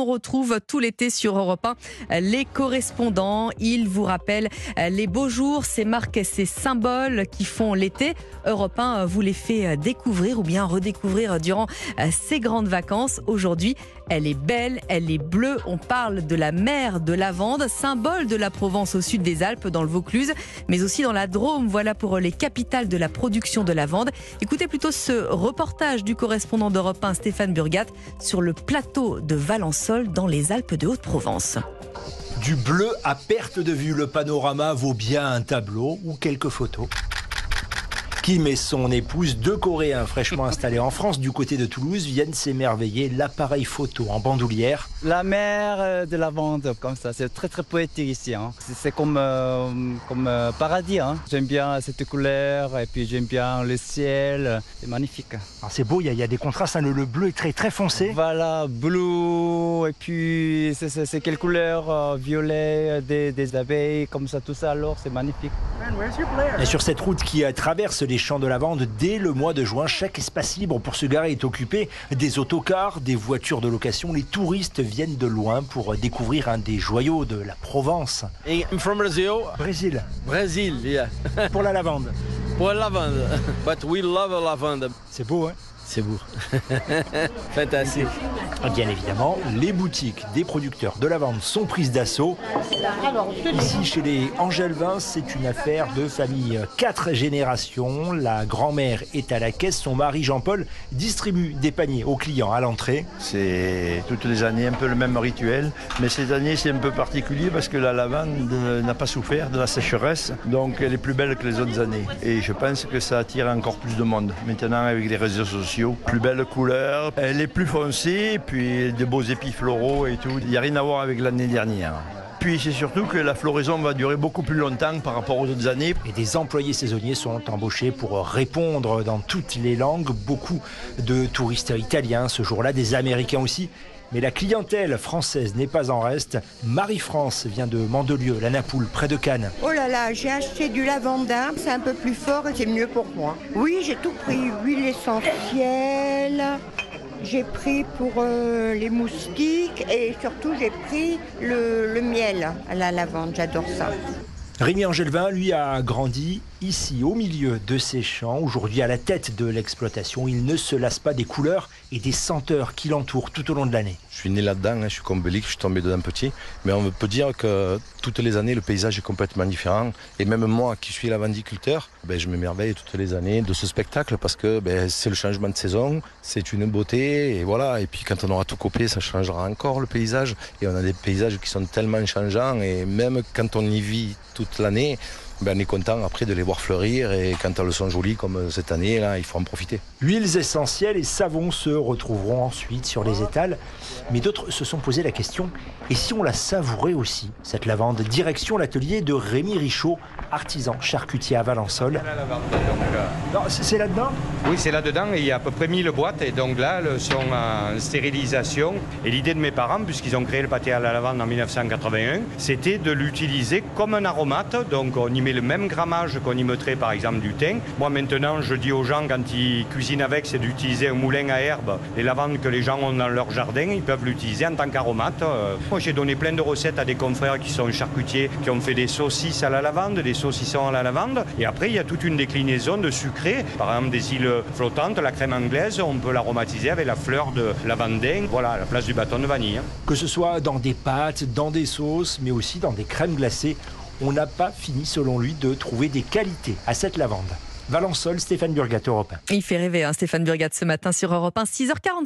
on retrouve tout l'été sur Europe 1 les correspondants. Ils vous rappellent les beaux jours, ces marques ces symboles qui font l'été. Europe 1 vous les fait découvrir ou bien redécouvrir durant ces grandes vacances. Aujourd'hui, elle est belle, elle est bleue. On parle de la mer de Lavande, symbole de la Provence au sud des Alpes, dans le Vaucluse, mais aussi dans la Drôme. Voilà pour les capitales de la production de lavande. Écoutez plutôt ce reportage du correspondant d'Europe 1, Stéphane Burgat, sur le plateau de Dans les Alpes de Haute-Provence. Du bleu à perte de vue, le panorama vaut bien un tableau ou quelques photos. Kim et son épouse, deux Coréens fraîchement installés en France du côté de Toulouse, viennent s'émerveiller l'appareil photo en bandoulière. La mer euh, de lavande, comme ça, c'est très très poétique ici. Hein. C'est comme, euh, comme euh, paradis. Hein. J'aime bien cette couleur et puis j'aime bien le ciel. C'est magnifique. Ah, c'est beau, il y, a des contrastes. Hein. Le, bleu est très très foncé. Voilà, bleu et puis c'est quelle couleur Violet, des, des, abeilles, comme ça, tout ça. Alors c'est magnifique. Et sur cette route qui traverse les champs de lavande dès le mois de juin. Chaque espace libre pour se garer est occupé. Des autocars, des voitures de location. Les touristes viennent de loin pour découvrir un des joyaux de la Provence. I'm from Brazil. Brésil. Brésil, yeah. pour la lavande. Pour la lavande. But we love lavande. C'est beau, hein? C'est beau. Fantastique. Bien évidemment, les boutiques des producteurs de lavande sont prises d'assaut. Ici, chez les Angelvins, c'est une affaire de famille. Quatre générations. La grand-mère est à la caisse. Son mari, Jean-Paul, distribue des paniers aux clients à l'entrée. C'est toutes les années un peu le même rituel. Mais cette année, c'est un peu particulier parce que la lavande n'a pas souffert de la sécheresse. Donc, elle est plus belle que les autres années. Et je pense que ça attire encore plus de monde. Maintenant, avec les réseaux sociaux, plus belle couleur, elle est plus foncée, puis de beaux épis floraux et tout. Il n'y a rien à voir avec l'année dernière. Puis c'est surtout que la floraison va durer beaucoup plus longtemps par rapport aux autres années. Et des employés saisonniers sont embauchés pour répondre dans toutes les langues. Beaucoup de touristes italiens ce jour-là, des Américains aussi. Mais la clientèle française n'est pas en reste. Marie-France vient de Mandelieu, la Napoule, près de Cannes. Oh là là, j'ai acheté du lavandin, c'est un peu plus fort et c'est mieux pour moi. Oui, j'ai tout pris, huile essentielle, j'ai pris pour euh, les moustiques et surtout j'ai pris le, le miel à la lavande, j'adore ça. Rémi Angelvin, lui, a grandi ici, au milieu de ces champs, aujourd'hui à la tête de l'exploitation. Il ne se lasse pas des couleurs et des senteurs qui l'entourent tout au long de l'année. Je suis né là-dedans, hein, je suis comme je suis tombé dedans petit. Mais on peut dire que toutes les années, le paysage est complètement différent. Et même moi, qui suis lavandiculteur, ben, je m'émerveille toutes les années de ce spectacle parce que ben, c'est le changement de saison, c'est une beauté. Et voilà. Et puis quand on aura tout copié, ça changera encore le paysage. Et on a des paysages qui sont tellement changeants. Et même quand on y vit toute l'année, ben, on est content après de les voir fleurir et quand elles sont jolies comme cette année, là, il faut en profiter. Huiles essentielles et savons se retrouveront ensuite sur les étals, mais d'autres se sont posé la question et si on la savourait aussi, cette lavande Direction l'atelier de Rémi Richaud, artisan charcutier à Valençol. C'est là-dedans? Oui, c'est là-dedans il y a à peu près 1000 boîtes et donc là, elles sont en stérilisation. Et l'idée de mes parents, puisqu'ils ont créé le pâté à la lavande en 1981, c'était de l'utiliser comme un aromate, donc on y met le même grammage qu'on y mettrait par exemple du thym. Moi maintenant, je dis aux gens quand ils cuisinent avec, c'est d'utiliser un moulin à herbe. Les lavandes que les gens ont dans leur jardin, ils peuvent l'utiliser en tant qu'aromate. Euh, moi, j'ai donné plein de recettes à des confrères qui sont charcutiers, qui ont fait des saucisses à la lavande, des saucissons à la lavande. Et après, il y a toute une déclinaison de sucré. Par exemple, des îles flottantes, la crème anglaise, on peut l'aromatiser avec la fleur de lavandin, voilà, à la place du bâton de vanille. Que ce soit dans des pâtes, dans des sauces, mais aussi dans des crèmes glacées on n'a pas fini, selon lui, de trouver des qualités à cette lavande. Valençol, Stéphane Burgat, Europe 1. Il fait rêver, hein, Stéphane Burgat, ce matin sur Europe 1, 6h45.